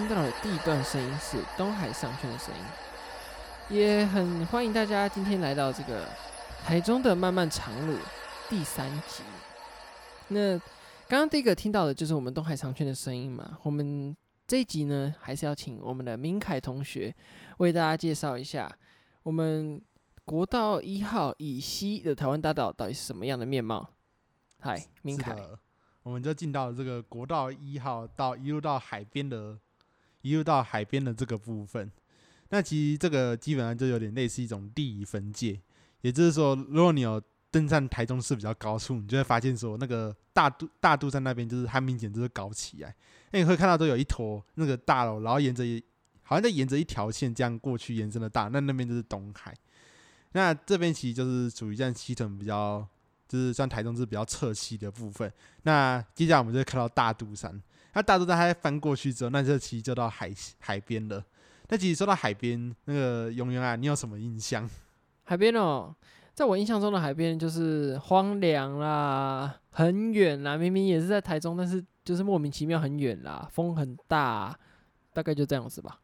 听到的第一段声音是东海上圈的声音，也很欢迎大家今天来到这个台中的漫漫长路第三集。那刚刚第一个听到的就是我们东海商圈的声音嘛？我们这一集呢，还是要请我们的明凯同学为大家介绍一下我们国道一号以西的台湾大道到底是什么样的面貌。嗨，明凯。我们就进到了这个国道一号到一路到海边的，一路到海边的这个部分。那其实这个基本上就有点类似一种地理分界，也就是说，如果你有登上台中市比较高处，你就会发现说，那个大肚大肚山那边就是它明显就是高起来。那你会看到都有一坨那个大楼，然后沿着好像在沿着一条线这样过去延伸的大，那那边就是东海。那这边其实就是属于这样西屯比较。就是算台中是比较侧西的部分。那接下来我们就会看到大肚山。那大肚山它翻过去之后，那这其实就到海海边了。那其实说到海边，那个永元啊，你有什么印象？海边哦，在我印象中的海边就是荒凉啦，很远啦。明明也是在台中，但是就是莫名其妙很远啦，风很大，大概就这样子吧。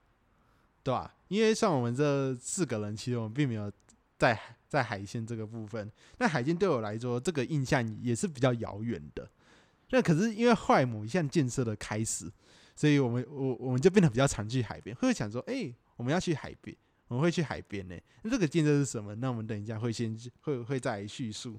对啊，因为像我们这四个人，其实我们并没有在。在海线这个部分，那海线对我来说，这个印象也是比较遥远的。那可是因为后来某一项建设的开始，所以我们我我们就变得比较常去海边，会想说，哎、我们要去海边，我们会去海边呢。那这个建设是什么？那我们等一下会先会会再叙述。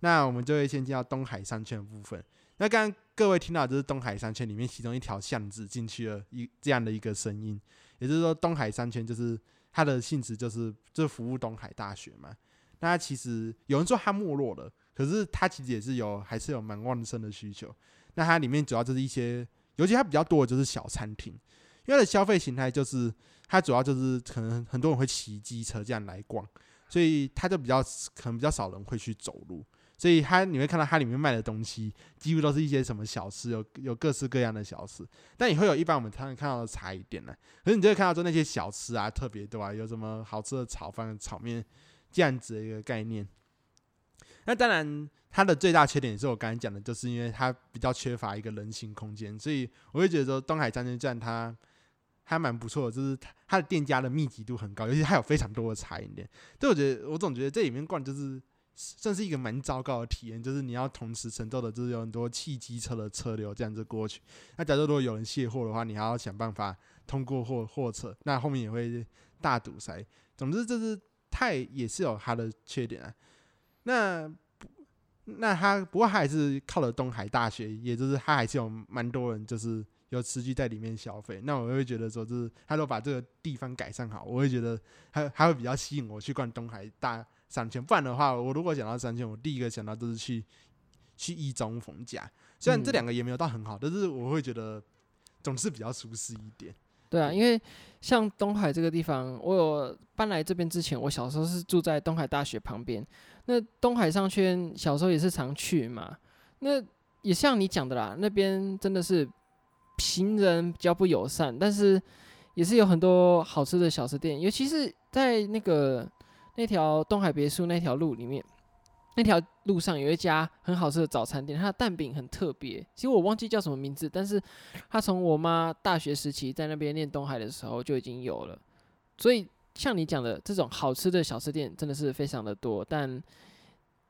那我们就会先进到东海商圈的部分。那刚刚各位听到就是东海商圈里面其中一条巷子进去了一这样的一个声音，也就是说东海商圈就是。它的性质就是就服务东海大学嘛。那其实有人说它没落了，可是它其实也是有还是有蛮旺盛的需求。那它里面主要就是一些，尤其它比较多的就是小餐厅，因为它的消费形态就是它主要就是可能很多人会骑机车这样来逛，所以它就比较可能比较少人会去走路。所以它你会看到它里面卖的东西，几乎都是一些什么小吃，有有各式各样的小吃。但也会有一般我们常常看到的茶饮店呢。可是你就会看到说那些小吃啊，特别多啊，有什么好吃的炒饭、炒面这样子的一个概念。那当然，它的最大缺点也是我刚才讲的，就是因为它比较缺乏一个人行空间。所以我会觉得说，东海商圈站它还蛮不错，就是它的店家的密集度很高，尤其它有非常多的茶饮店。所以我觉得，我总觉得这里面逛就是。算是一个蛮糟糕的体验，就是你要同时承受的，就是有很多汽机车的车流这样子过去。那假如如果有人卸货的话，你还要想办法通过货货车，那后面也会大堵塞。总之，这是太也是有它的缺点啊。那那他不过他还是靠了东海大学，也就是他还是有蛮多人就是有持续在里面消费。那我会觉得说，就是他都把这个地方改善好，我会觉得还还会比较吸引我去逛东海大。商圈，不然的话，我如果想到商圈，我第一个想到就是去去一中逢甲。虽然这两个也没有到很好，但是我会觉得总是比较舒适一点。对啊，因为像东海这个地方，我有搬来这边之前，我小时候是住在东海大学旁边。那东海商圈小时候也是常去嘛。那也像你讲的啦，那边真的是行人比较不友善，但是也是有很多好吃的小吃店，尤其是在那个。那条东海别墅那条路里面，那条路上有一家很好吃的早餐店，它的蛋饼很特别。其实我忘记叫什么名字，但是它从我妈大学时期在那边念东海的时候就已经有了。所以像你讲的这种好吃的小吃店真的是非常的多，但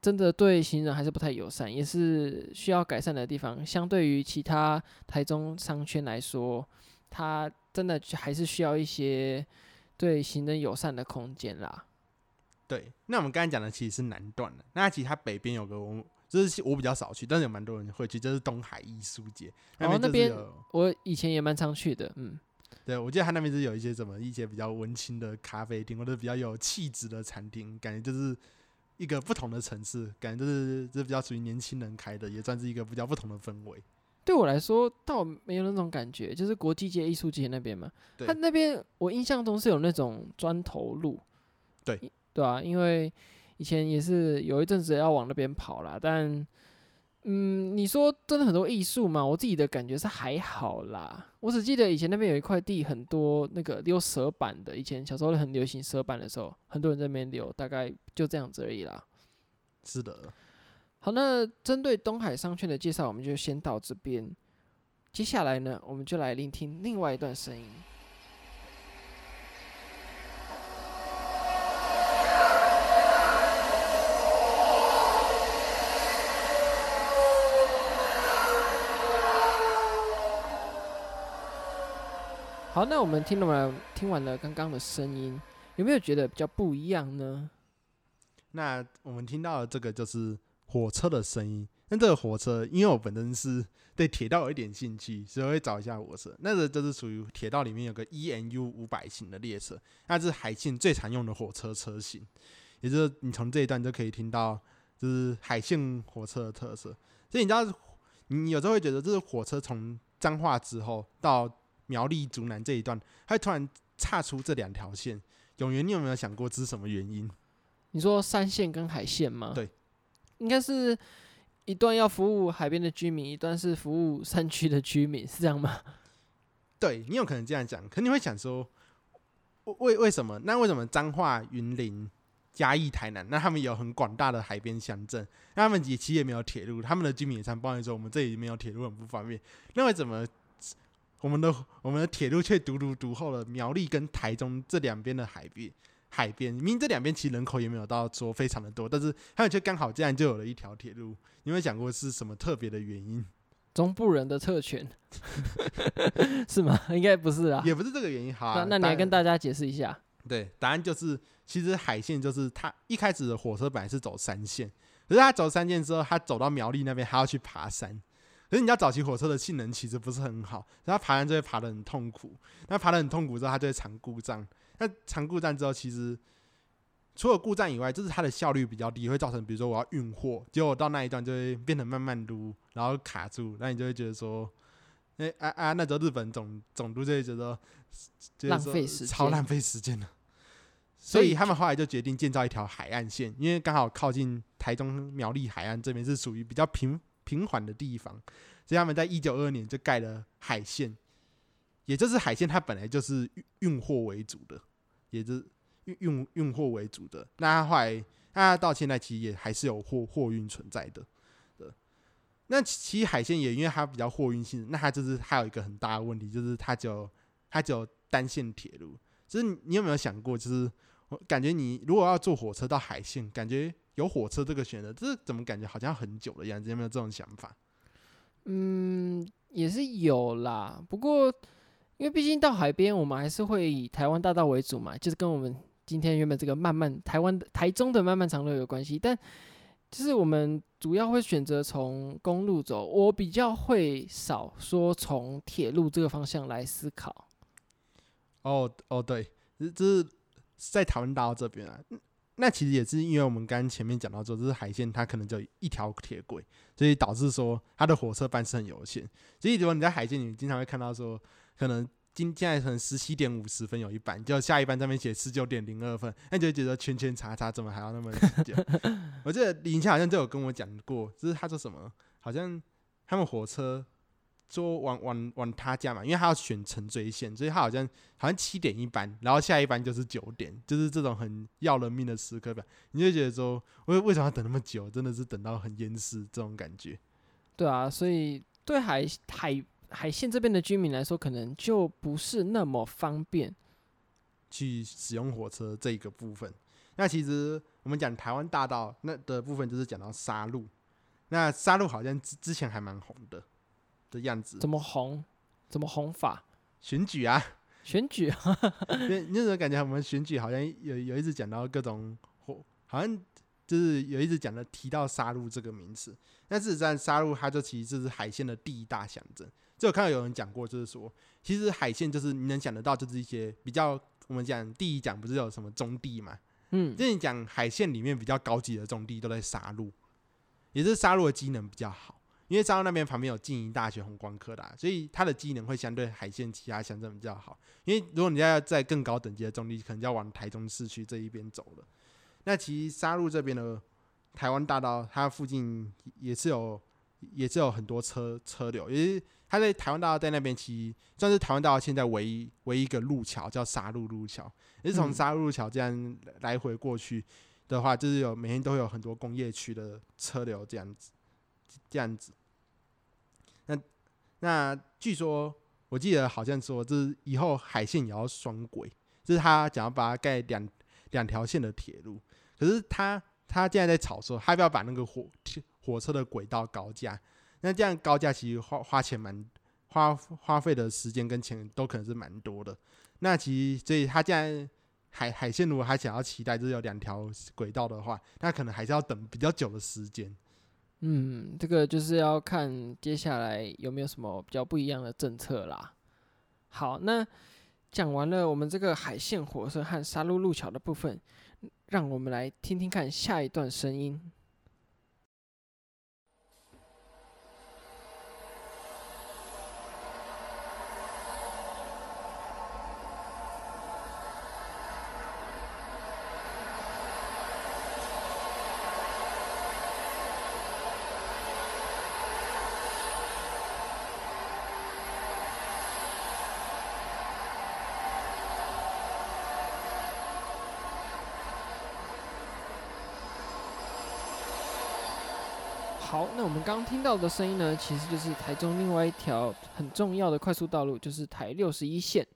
真的对行人还是不太友善，也是需要改善的地方。相对于其他台中商圈来说，它真的还是需要一些对行人友善的空间啦。对，那我们刚才讲的其实是南段的，那其实它北边有个我，就是我比较少去，但是有蛮多人会去，就是东海艺术节。哦，那边我以前也蛮常去的，嗯，对，我记得他那边是有一些什么一些比较温馨的咖啡厅，或者比较有气质的餐厅，感觉就是一个不同的城市，感觉就是这比较属于年轻人开的，也算是一个比较不同的氛围。对我来说，倒没有那种感觉，就是国际街艺术街那边嘛，他那边我印象中是有那种砖头路，对。对啊，因为以前也是有一阵子要往那边跑啦，但嗯，你说真的很多艺术嘛，我自己的感觉是还好啦。我只记得以前那边有一块地，很多那个溜蛇板的，以前小时候很流行蛇板的时候，很多人在那边溜，大概就这样子而已啦。是的。好，那针对东海商圈的介绍，我们就先到这边。接下来呢，我们就来聆听另外一段声音。好，那我们听了完，听完了刚刚的声音，有没有觉得比较不一样呢？那我们听到的这个就是火车的声音。那这个火车，因为我本身是对铁道有一点兴趣，所以会找一下火车。那个就是属于铁道里面有个 EMU 五百型的列车，那是海线最常用的火车车型。也就是你从这一段就可以听到，就是海线火车的特色。所以你知道，你有时候会觉得，这是火车从彰化之后到。苗栗竹南这一段，它突然岔出这两条线，永元，你有没有想过这是什么原因？你说山线跟海线吗？对，应该是一段要服务海边的居民，一段是服务山区的居民，是这样吗？对，你有可能这样讲，可你会想说，为为什么？那为什么彰化、云林、嘉义、台南，那他们有很广大的海边乡镇，那他们也其实也没有铁路，他们的居民也常抱怨说，我们这里没有铁路，很不方便。那为什么？我们的我们的铁路却独独独厚了苗栗跟台中这两边的海边，海边明明这两边其实人口也没有到说非常的多，但是他们却刚好这样就有了一条铁路。你有没有想过是什么特别的原因？中部人的特权 是吗？应该不是啊，也不是这个原因。哈、啊，那那你来跟大家解释一下。对，答案就是其实海线就是它一开始的火车本来是走三线，可是它走三线之后，它走到苗栗那边还要去爬山。可是你知道早期火车的性能其实不是很好，它爬山就会爬得很痛苦。那爬得很痛苦之后，它就会常故障。那常故障之后，其实除了故障以外，就是它的效率比较低，会造成比如说我要运货，结果到那一段就会变得慢慢撸，然后卡住，那你就会觉得说，哎、欸、啊啊，那时候日本总总督就会觉得，浪费时间，超浪费时间了。所以他们后来就决定建造一条海岸线，因为刚好靠近台中苗栗海岸这边是属于比较平。平缓的地方，所以他们在一九二二年就盖了海线，也就是海线，它本来就是运运货为主的，也就是运运运货为主的。那它后来，那到现在其实也还是有货货运存在的。那其实海线也因为它比较货运性，那它就是还有一个很大的问题，就是它只有它只有单线铁路。就是你有没有想过，就是我感觉你如果要坐火车到海线，感觉。有火车这个选择，这是怎么感觉好像很久的样子？有没有这种想法？嗯，也是有啦。不过，因为毕竟到海边，我们还是会以台湾大道为主嘛，就是跟我们今天原本这个漫漫台湾台中的漫漫长路有关系。但就是我们主要会选择从公路走，我比较会少说从铁路这个方向来思考。哦哦，对，这是在台湾大道这边啊。那其实也是因为我们刚前面讲到说，这是海线，它可能就一条铁轨，所以导致说它的火车班次很有限。所以如果你在海线，你经常会看到说，可能今现在可能十七点五十分有一班，就下一班上面写十九点零二分，那就觉得圈圈叉叉，怎么还要那么久？我记得李云清好像就有跟我讲过，就是他说什么，好像他们火车。说往往往他家嘛，因为他要选成追线，所以他好像好像七点一班，然后下一班就是九点，就是这种很要人命的时刻吧。你就觉得说，为为什么要等那么久？真的是等到很淹死这种感觉。对啊，所以对海海海线这边的居民来说，可能就不是那么方便去使用火车这一个部分。那其实我们讲台湾大道那的部分，就是讲到沙鹿。那沙鹿好像之之前还蛮红的。的样子怎么红？怎么红法？选举啊，选举啊！那那种感觉，我们选举好像有有一直讲到各种，好像就是有一直讲的提到杀戮这个名词。但事实上，杀戮它就其实就是海鲜的第一大象征。就我看到有人讲过，就是说，其实海鲜就是你能想得到，就是一些比较我们讲第一讲不是有什么中地嘛？嗯，就你讲海线里面比较高级的中地都在杀戮，也是杀戮的机能比较好。因为彰化那边旁边有静宜大学、红光科大，所以它的机能会相对海线其他乡镇比较好。因为如果你要在更高等级的中立，可能就要往台中市区这一边走了。那其实沙鹿这边的台湾大道，它附近也是有，也是有很多车车流。也是它在台湾大道在那边，其实算是台湾大道现在唯一唯一一个路桥，叫沙鹿路桥。也是从沙鹿路桥这样来回过去的话，就是有每天都会有很多工业区的车流这样子，这样子。那据说我记得好像说，就是以后海线也要双轨，就是他想要把它盖两两条线的铁路。可是他他现在在吵说，他要不要把那个火火车的轨道高架？那这样高架其实花花钱蛮花花费的时间跟钱都可能是蛮多的。那其实所以他现在海海线如果他想要期待就是有两条轨道的话，那可能还是要等比较久的时间。嗯，这个就是要看接下来有没有什么比较不一样的政策啦。好，那讲完了我们这个海线火车和沙鹿路桥的部分，让我们来听听看下一段声音。好，那我们刚刚听到的声音呢，其实就是台中另外一条很重要的快速道路，就是台六十一线。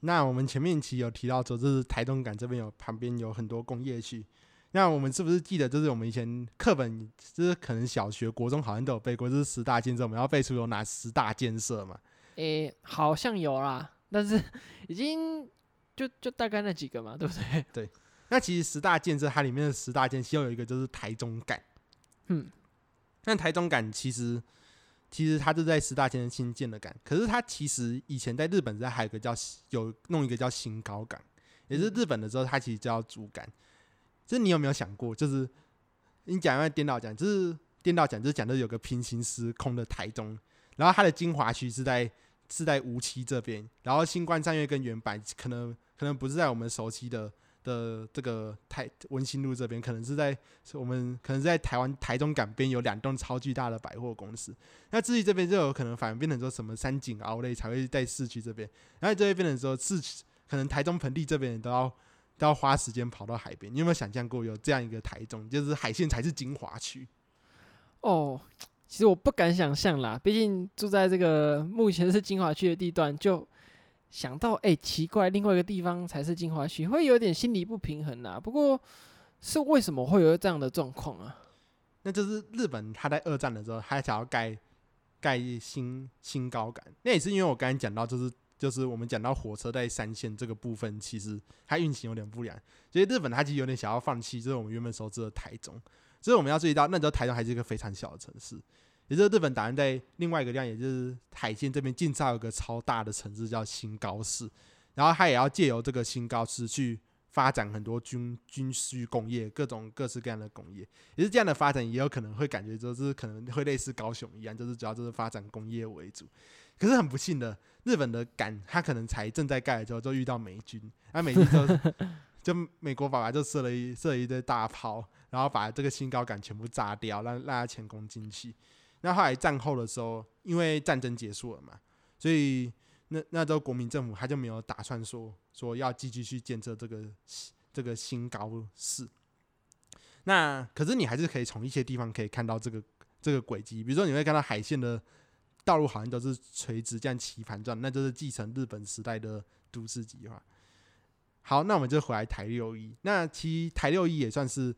那我们前面其实有提到说，就是台东港这边有旁边有很多工业区。那我们是不是记得，就是我们以前课本，就是可能小学、国中好像都有背过，就是十大建设，我们要背出有哪十大建设嘛？诶、欸，好像有啦，但是 已经就就大概那几个嘛，对不对？对。那其实十大建设它里面的十大建设，其中有一个就是台中港。嗯，但台中港其实，其实它是在十大建设新建的港，可是它其实以前在日本在还有个叫有弄一个叫新高港，也是日本的时候，它其实叫主港。就是你有没有想过，就是你讲要颠倒讲，就是颠倒讲，就是讲的有个平行时空的台中，然后它的精华区是在是在梧栖这边，然后新冠战略跟原版可能可能不是在我们熟悉的。的这个台文心路这边，可能是在我们可能是在台湾台中港边有两栋超巨大的百货公司。那至于这边就有可能反而变成说什么三井奥莱才会在市区这边，然后这边变成说市可能台中盆地这边都要都要花时间跑到海边。你有没有想象过有这样一个台中，就是海线才是精华区？哦，其实我不敢想象啦，毕竟住在这个目前是精华区的地段就。想到哎、奇怪，另外一个地方才是精华区，会有点心理不平衡呐。不过，是为什么会有这样的状况啊？那就是日本他在二战的时候，他想要盖盖新新高港。那也是因为我刚才讲到，就是就是我们讲到火车在三线这个部分，其实它运行有点不良，所以日本他其实有点想要放弃，就是我们原本熟知的台中。所以我们要注意到，那时候台中还是一个非常小的城市。也就是日本打算在另外一个地方，也就是海线这边建造一个超大的城市，叫新高市。然后他也要借由这个新高市去发展很多军军需工业，各种各式各样的工业。也是这样的发展，也有可能会感觉就是可能会类似高雄一样，就是主要就是发展工业为主。可是很不幸的，日本的港它可能才正在盖的时候就遇到美军，那美军就就美国爸爸就射了一射了一堆大炮，然后把这个新高港全部炸掉，让让它前功尽弃。那后来战后的时候，因为战争结束了嘛，所以那那时候国民政府他就没有打算说说要继续去建设这个这个新高市。那可是你还是可以从一些地方可以看到这个这个轨迹，比如说你会看到海线的道路好像都是垂直这样棋盘状，那就是继承日本时代的都市计划。好，那我们就回来台六一，那其实台六一也算是。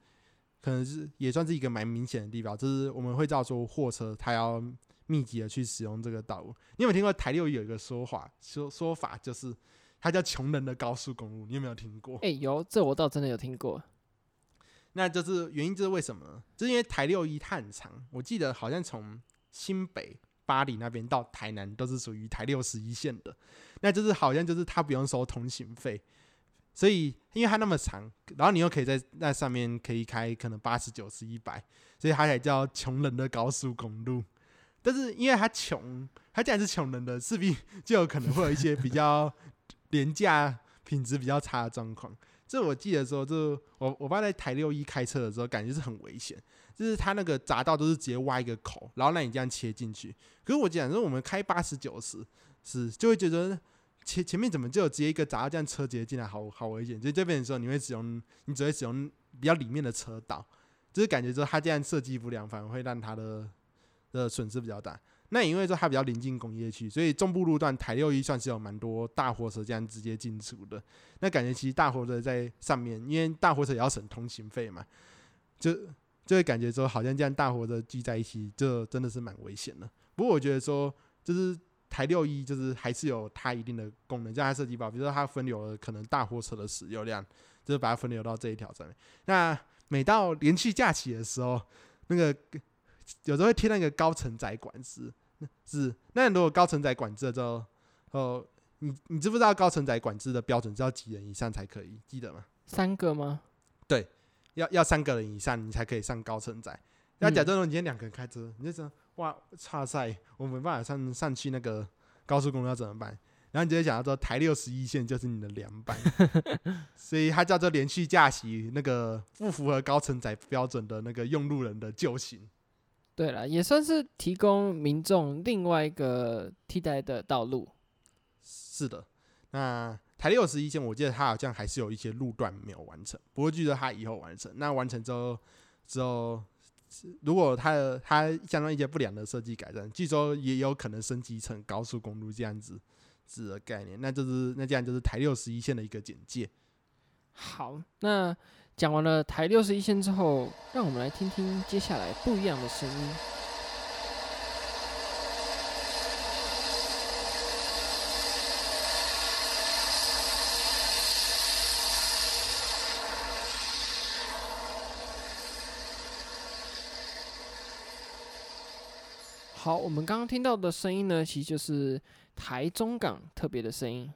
可能是也算是一个蛮明显的地方，就是我们会知道说货车它要密集的去使用这个道路。你有没有听过台六有一个说法说说法，就是它叫穷人的高速公路？你有没有听过？哎、欸，有，这我倒真的有听过。那就是原因就是为什么呢？就是因为台六一它很长，我记得好像从新北巴黎那边到台南都是属于台六十一线的，那就是好像就是它不用收通行费。所以，因为它那么长，然后你又可以在那上面可以开可能八十九十一百，所以它才叫穷人的高速公路。但是因为它穷，它既然是穷人的，势必就有可能会有一些比较廉价、品质比较差的状况。这我记得说，就我我爸在台六一开车的时候，感觉是很危险，就是它那个匝道都是直接挖一个口，然后让你这样切进去。可是我讲说，我们开八十九十是就会觉得。前前面怎么就有接一个闸，这样车直接进来，好好危险。所以这边的时候，你会使用，你只会使用比较里面的车道，就是感觉说它这样设计不良，反而会让它的的损失比较大。那因为说它比较临近工业区，所以中部路段台六一算是有蛮多大货车这样直接进出的。那感觉其实大货车在上面，因为大货车也要省通行费嘛，就就会感觉说好像这样大货车聚在一起，就真的是蛮危险的。不过我觉得说，就是台六一就是还是有它一定的功能，在它设计包，比如说它分流了可能大货车的使用量，就是把它分流到这一条上面。那每到连续假期的时候，那个有时候会贴那个高承载管制，是那如果高承载管制的时候，哦，你你知不知道高承载管制的标准是要几人以上才可以？记得吗？三个吗？对，要要三个人以上你才可以上高承载。那假设说你今天两个人开车，你就说哇，差赛，我没办法上上去那个高速公路要怎么办？然后你直接想到说台六十一线就是你的凉拌，所以它叫做连续假期那个不符合高承载标准的那个用路人的救星。对了，也算是提供民众另外一个替代的道路。是的，那台六十一线，我记得它好像还是有一些路段没有完成，不过据说它以后完成。那完成之后，之后如果它的它相当一些不良的设计改善，据说也有可能升级成高速公路这样子。子的概念，那就是那这样就是台六十一线的一个简介。好，那讲完了台六十一线之后，让我们来听听接下来不一样的声音。好，我们刚刚听到的声音呢，其实就是。台中港特别的声音，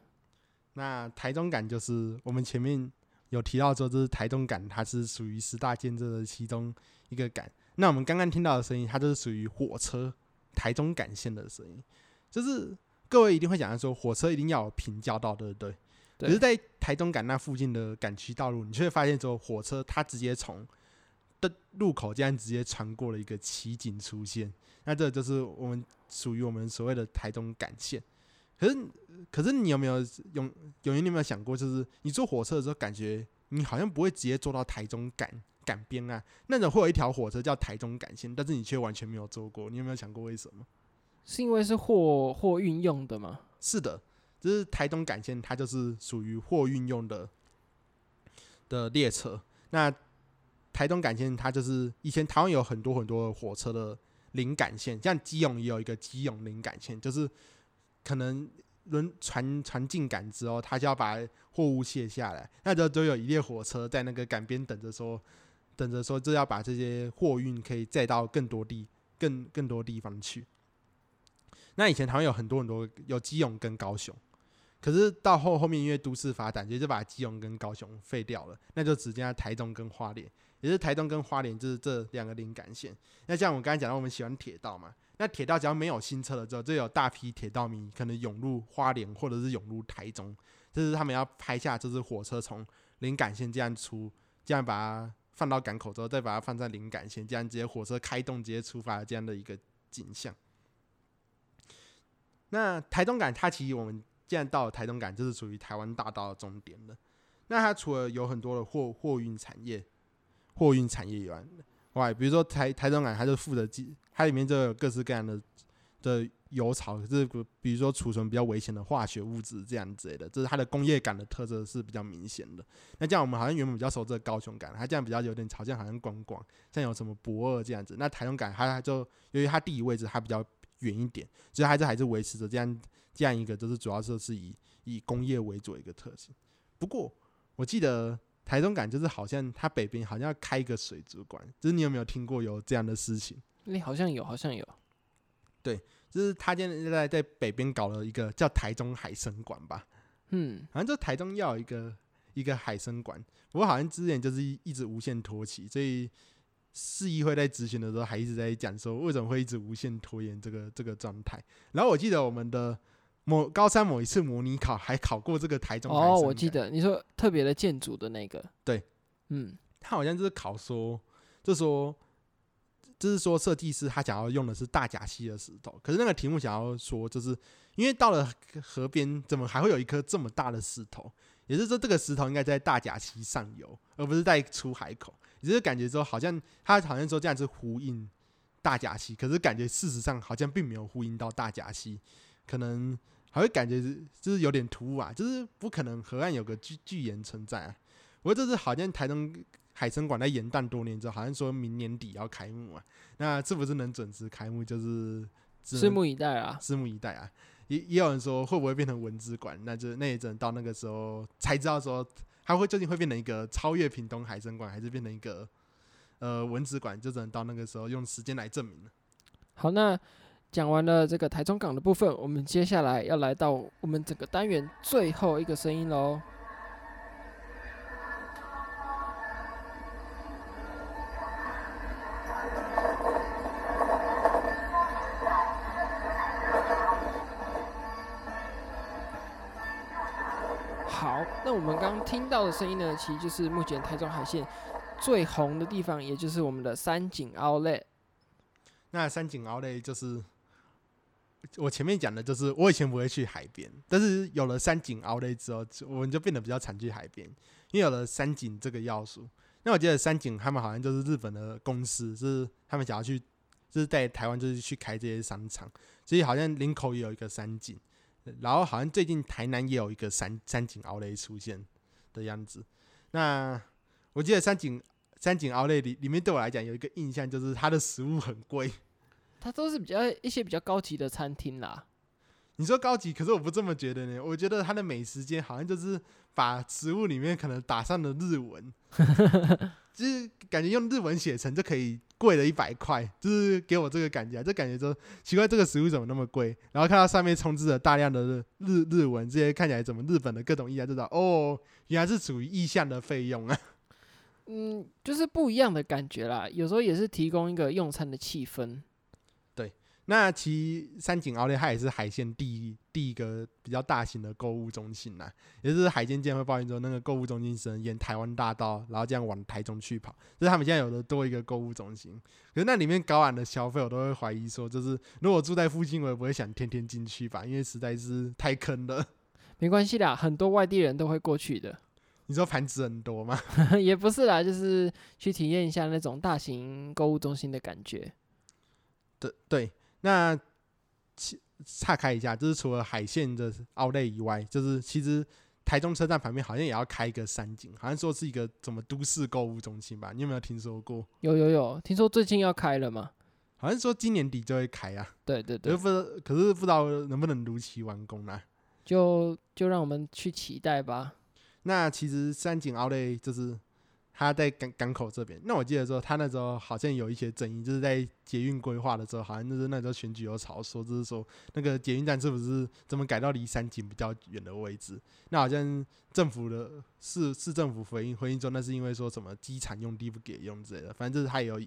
那台中港就是我们前面有提到说，这是台中港，它是属于十大建设的其中一个港。那我们刚刚听到的声音，它就是属于火车台中港线的声音。就是各位一定会讲说，火车一定要有平交道，对不对？对。可是，在台中港那附近的港区道路，你却会发现说，火车它直接从的路口竟然直接穿过了一个奇景出现。那这就是我们。属于我们所谓的台中感线，可是可是你有没有有有人你有没有想过，就是你坐火车的时候，感觉你好像不会直接坐到台中港港边啊？那种会有一条火车叫台中港线，但是你却完全没有坐过，你有没有想过为什么？是因为是货货运用的吗？是的，就是台中港线，它就是属于货运用的的列车。那台中港线，它就是以前台湾有很多很多火车的。临港线，像基隆也有一个基隆临港线，就是可能轮船船进港之后，他就要把货物卸下来，那就都有一列火车在那个港边等着说，等着说，就要把这些货运可以载到更多地、更更多地方去。那以前台湾有很多很多有基隆跟高雄，可是到后后面因为都市发展，就就把基隆跟高雄废掉了，那就只剩下台中跟花莲。也是台东跟花莲，就是这两个临港线。那像我刚才讲到，我们喜欢铁道嘛，那铁道只要没有新车了之后，就有大批铁道迷可能涌入花莲或者是涌入台中，就是他们要拍下就是火车从临港线这样出，这样把它放到港口之后，再把它放在临港线，这样直接火车开动直接出发这样的一个景象。那台东港它其实我们既然到了台东港，就是属于台湾大道的终点了。那它除了有很多的货货运产业。货运产业园外，比如说台台中港，它就负责，它里面就有各式各样的的油槽，就是比如说储存比较危险的化学物质这样之类的，这是它的工业感的特色是比较明显的。那这样我们好像原本比较熟这个高雄港，它这样比较有点好像好像观光，像有什么博二这样子。那台中港它就由于它地理位置它比较远一点，所以它还是还是维持着这样这样一个，就是主要就是以以工业为主的一个特性。不过我记得。台中港就是好像它北边好像要开一个水族馆，就是你有没有听过有这样的事情？你好像有，好像有。对，就是他现在在在北边搞了一个叫台中海生馆吧。嗯，好像就台中要有一个一个海生馆，不过好像之前就是一一直无限拖期，所以市议会在执行的时候还一直在讲说为什么会一直无限拖延这个这个状态。然后我记得我们的。某高三某一次模拟考还考过这个台中哦，我记得你说特别的建筑的那个，对，嗯，他好像就是考说，就说就是说设计师他想要用的是大甲溪的石头，可是那个题目想要说，就是因为到了河边，怎么还会有一颗这么大的石头？也就是说，这个石头应该在大甲溪上游，而不是在出海口。也就是感觉说，好像他好像说这样是呼应，大甲溪，可是感觉事实上好像并没有呼应到大甲溪，可能还会感觉是就是有点突兀啊，就是不可能河岸有个巨巨岩存在啊。不过这次好像台东海参馆在延宕多年之后，好像说明年底要开幕啊，那是不是能准时开幕，就是拭目以待啊，拭目以待啊。也也有人说会不会变成文资馆，那就那也只能到那个时候才知道说它会究竟会变成一个超越屏东海参馆，还是变成一个。呃，文资馆就只能到那个时候用时间来证明了。好，那讲完了这个台中港的部分，我们接下来要来到我们整个单元最后一个声音喽。好，那我们刚听到的声音呢，其实就是目前台中海线。最红的地方，也就是我们的三井 Outlet。那三井 Outlet 就是我前面讲的，就是我以前不会去海边，但是有了三井 Outlet 之后，我们就变得比较常去海边，因为有了三井这个要素。那我记得三井他们好像就是日本的公司，就是他们想要去，就是在台湾就是去开这些商场，所以好像林口也有一个三井，然后好像最近台南也有一个三三井 Outlet 出现的样子。那我记得三井三井奥雷里里面对我来讲有一个印象，就是它的食物很贵。它都是比较一些比较高级的餐厅啦。你说高级，可是我不这么觉得呢。我觉得它的美食街好像就是把食物里面可能打上了日文，就是感觉用日文写成就可以贵了一百块，就是给我这个感觉，就感觉说奇怪，这个食物怎么那么贵？然后看到上面充斥着大量的日日日文，这些看起来怎么日本的各种意料，就知道哦，原来是属于意向的费用啊。嗯，就是不一样的感觉啦。有时候也是提供一个用餐的气氛。对，那其实三井奥莱它也是海线第一第一个比较大型的购物中心啦。也就是海监舰会抱怨说，那个购物中心是沿台湾大道，然后这样往台中去跑。就是他们现在有的多一个购物中心，可是那里面高昂的消费，我都会怀疑说，就是如果住在附近，我也不会想天天进去吧，因为实在是太坑了。没关系啦，很多外地人都会过去的。你说盘子很多吗？也不是啦，就是去体验一下那种大型购物中心的感觉。对对，那岔开一下，就是除了海线的奥莱以外，就是其实台中车站旁边好像也要开一个三井，好像说是一个什么都市购物中心吧？你有没有听说过？有有有，听说最近要开了吗？好像说今年底就会开啊。对对对，可是可是不知道能不能如期完工呢？就就让我们去期待吧。那其实三井奥莱就是他在港港口这边。那我记得说他那时候好像有一些争议，就是在捷运规划的时候，好像就是那时候选举有吵说，就是说那个捷运站是不是怎么改到离三井比较远的位置？那好像政府的市市政府回应回应说，那是因为说什么机场用地不给用之类的。反正就是他有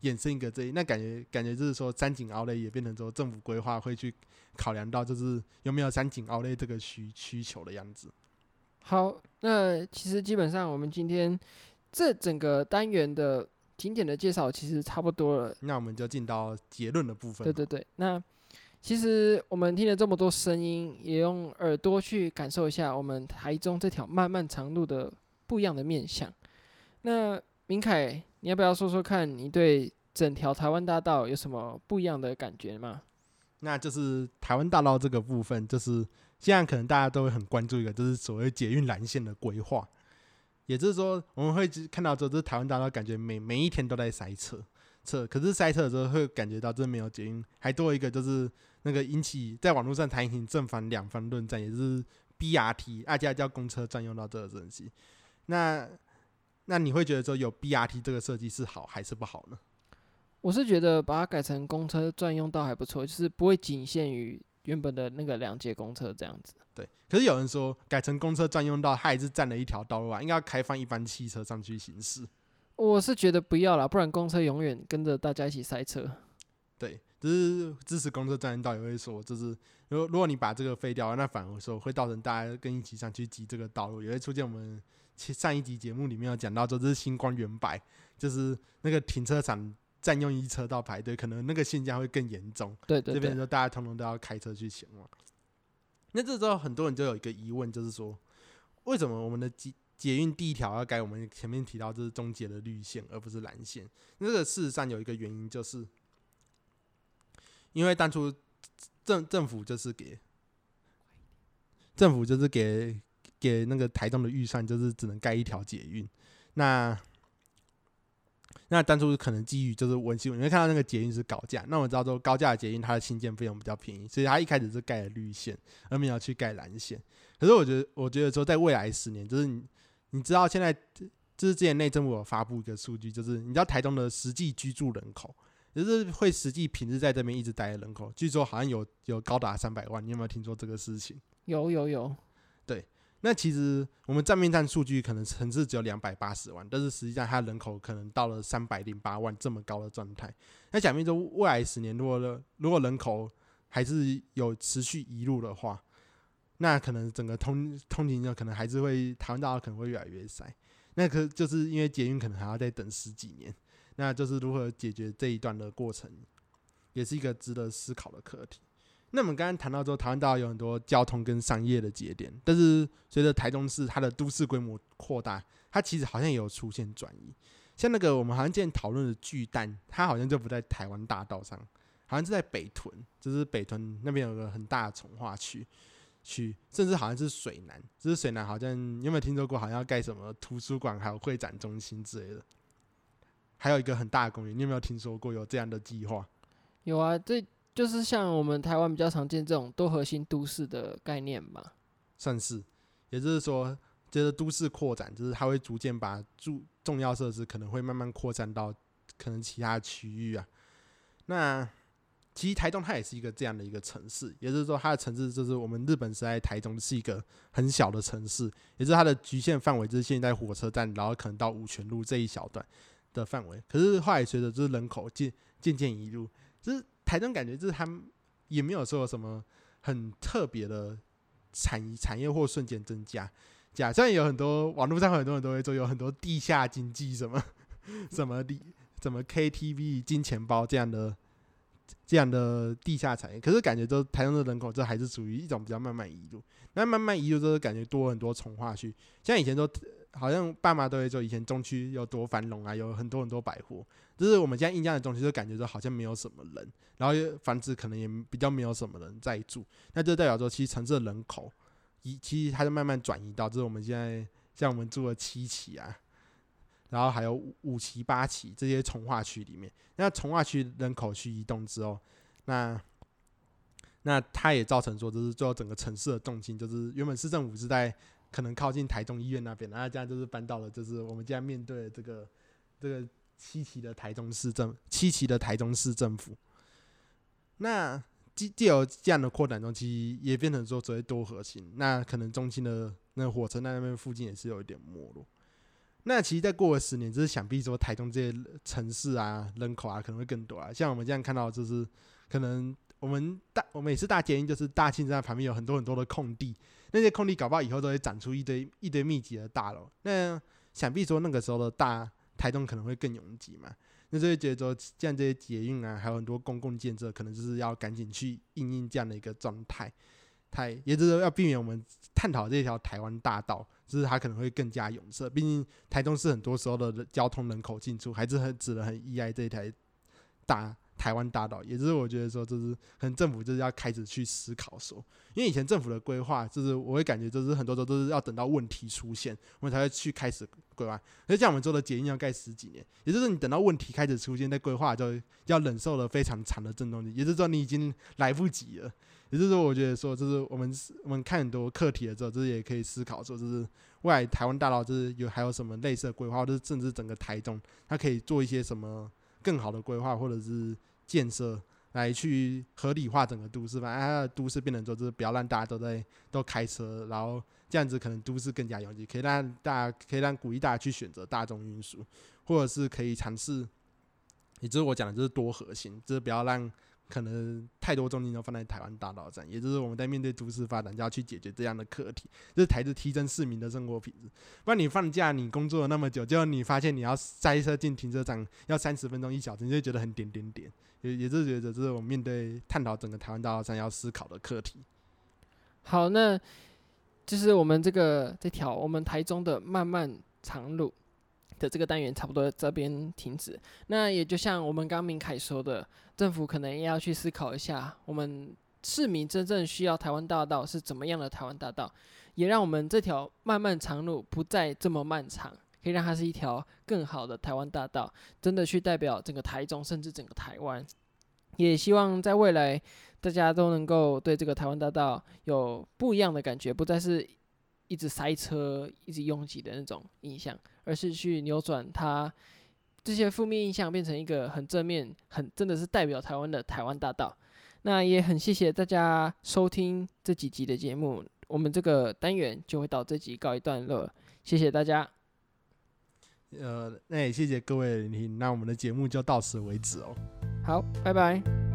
衍生一个这，那感觉感觉就是说三井奥莱也变成说政府规划会去考量到，就是有没有三井奥莱这个需需求的样子。好，那其实基本上我们今天这整个单元的景点的介绍其实差不多了。那我们就进到结论的部分。对对对，那其实我们听了这么多声音，也用耳朵去感受一下我们台中这条漫漫长路的不一样的面相。那明凯，你要不要说说看你对整条台湾大道有什么不一样的感觉吗？那就是台湾大道这个部分，就是。现在可能大家都会很关注一个，就是所谓捷运蓝线的规划，也就是说，我们会看到说，这台湾大道感觉每每一天都在塞车，车，可是塞车的时候会感觉到这没有捷运，还多一个就是那个引起在网络上谈起正反两方论战，也是 BRT，大家叫公车专用到这个东西。那那你会觉得说有 BRT 这个设计是好还是不好呢？我是觉得把它改成公车专用道还不错，就是不会仅限于。原本的那个两节公车这样子，对。可是有人说改成公车专用道，它还是占了一条道路啊，应该要开放一般汽车上去行驶。我是觉得不要啦，不然公车永远跟着大家一起塞车。对，就是支持公车专用道也会说，就是如果如果你把这个废掉，那反而说会造成大家跟一起上去挤这个道路，也会出现我们上一集节目里面有讲到，说这是星光原白，就是那个停车场。占用一车道排队，可能那个现象会更严重。对对对，这边就大家通通都要开车去前往。那这时候很多人就有一个疑问，就是说，为什么我们的捷捷运第一条要改我们前面提到这是终结的绿线，而不是蓝线？那这个事实上有一个原因，就是因为当初政政府就是给政府就是给给那个台东的预算，就是只能盖一条捷运。那那当初可能基于就是温馨，你会看到那个捷运是高架。那我知道说高架的捷运它的兴建费用比较便宜，所以它一开始是盖了绿线，而没有去盖蓝线。可是我觉得，我觉得说在未来十年，就是你你知道现在就是之前内政部有发布一个数据，就是你知道台东的实际居住人口，就是会实际平日在这边一直待的人口，据说好像有有高达三百万。你有没有听说这个事情？有有有，那其实我们账面上数据可能城市只有两百八十万，但是实际上它人口可能到了三百零八万这么高的状态。那假定说未来十年，如果如果人口还是有持续移入的话，那可能整个通通勤呢，可能还是会台湾大道可能会越来越塞。那可就是因为捷运可能还要再等十几年，那就是如何解决这一段的过程，也是一个值得思考的课题。那我们刚刚谈到说，台湾大道有很多交通跟商业的节点，但是随着台中市它的都市规模扩大，它其实好像也有出现转移。像那个我们好像之前讨论的巨蛋，它好像就不在台湾大道上，好像是在北屯，就是北屯那边有个很大的重划区区，甚至好像是水南，就是水南好像你有没有听说过，好像要盖什么图书馆还有会展中心之类的，还有一个很大的公园，你有没有听说过有这样的计划？有啊，这。就是像我们台湾比较常见这种多核心都市的概念吧，算是，也就是说，这个都市扩展，就是它会逐渐把重重要设施可能会慢慢扩展到可能其他区域啊。那其实台中它也是一个这样的一个城市，也就是说它的城市就是我们日本时代台中是一个很小的城市，也是它的局限范围就是现在火车站，然后可能到五权路这一小段的范围。可是后来随着就是人口渐渐渐移入，就是。台中感觉就是他们也没有说有什么很特别的产产业或瞬间增加，假设有很多网络上很多人都会说有很多地下经济什么 什么地什么 KTV 金钱包这样的这样的地下产业，可是感觉都台中的人口这还是属于一种比较慢慢移入，那慢慢移入就是感觉多很多从化区，像以前都。好像爸妈都会说，以前中区有多繁荣啊，有很多很多百货。就是我们现在印象的中区，就感觉说好像没有什么人，然后房子可能也比较没有什么人在住。那这代表说，其实城市的人口，移其实它就慢慢转移到，就是我们现在像我们住的七期啊，然后还有五五期、八期这些从化区里面。那从化区人口去移动之后，那那它也造成说，就是最后整个城市的重心，就是原本市政府是在。可能靠近台中医院那边，然后这样就是搬到了，就是我们现在面对这个这个七期的台中市政七期的台中市政府。那既既有这样的扩展中，其实也变成说所谓多核心。那可能中心的那个火车站那边附近也是有一点没落。那其实再过了十年，就是想必说台中这些城市啊，人口啊可能会更多啊。像我们这样看到，就是可能我们大我们也是大捷运，就是大庆站旁边有很多很多的空地。那些空地搞不好以后都会长出一堆一堆密集的大楼，那想必说那个时候的大台东可能会更拥挤嘛。那就会觉得说，像这些捷运啊，还有很多公共建设，可能就是要赶紧去应应这样的一个状态，太也就是说要避免我们探讨这条台湾大道，就是它可能会更加拥塞。毕竟台东是很多时候的交通人口进出，还是很只能很依赖这一台大。台湾大道，也就是我觉得说，就是可能政府就是要开始去思考说，因为以前政府的规划，就是我会感觉就是很多时候都是要等到问题出现，我们才会去开始规划。而像我们做的捷运要盖十几年，也就是你等到问题开始出现，在规划就要忍受了非常长的震动期，也就是说你已经来不及了。也就是说，我觉得说，就是我们我们看很多课题的时候，就是也可以思考说，就是未来台湾大道就是有还有什么类似的规划，或者甚至整个台中，它可以做一些什么更好的规划，或者是。建设来去合理化整个都市，反正都市变成说，就是不要让大家都在都开车，然后这样子可能都市更加拥挤，可以让大家可以让鼓励大家去选择大众运输，或者是可以尝试，也就是我讲的就是多核心，就是不要让。可能太多重心都放在台湾大道上，也就是我们在面对都市发展就要去解决这样的课题，就是台子提升市民的生活品质。不然你放假，你工作了那么久，结果你发现你要塞车进停车场要三十分钟一小时，你就觉得很点点点。也也是觉得这是我们面对探讨整个台湾大道上要思考的课题。好，那就是我们这个这条我们台中的漫漫长路。的这个单元差不多这边停止。那也就像我们刚明凯说的，政府可能也要去思考一下，我们市民真正需要台湾大道是怎么样的台湾大道，也让我们这条漫漫长路不再这么漫长，可以让它是一条更好的台湾大道，真的去代表整个台中，甚至整个台湾。也希望在未来，大家都能够对这个台湾大道有不一样的感觉，不再是一直塞车、一直拥挤的那种印象，而是去扭转它这些负面印象，变成一个很正面、很真的是代表台湾的台湾大道。那也很谢谢大家收听这几集的节目，我们这个单元就会到这集告一段落，谢谢大家。呃，那也谢谢各位聆听，那我们的节目就到此为止哦。好，拜拜。